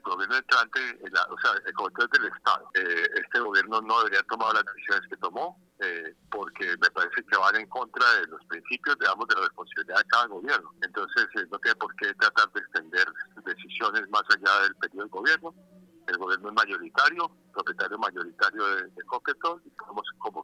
Coquetel es del Estado. Eh, este gobierno no debería tomar las decisiones que tomó eh, porque me parece que van en contra de los principios, digamos, de la responsabilidad de cada gobierno. Entonces, eh, no tiene por qué tratar de extender decisiones más allá del periodo del gobierno. El gobierno es mayoritario, propietario mayoritario de, de y podemos como.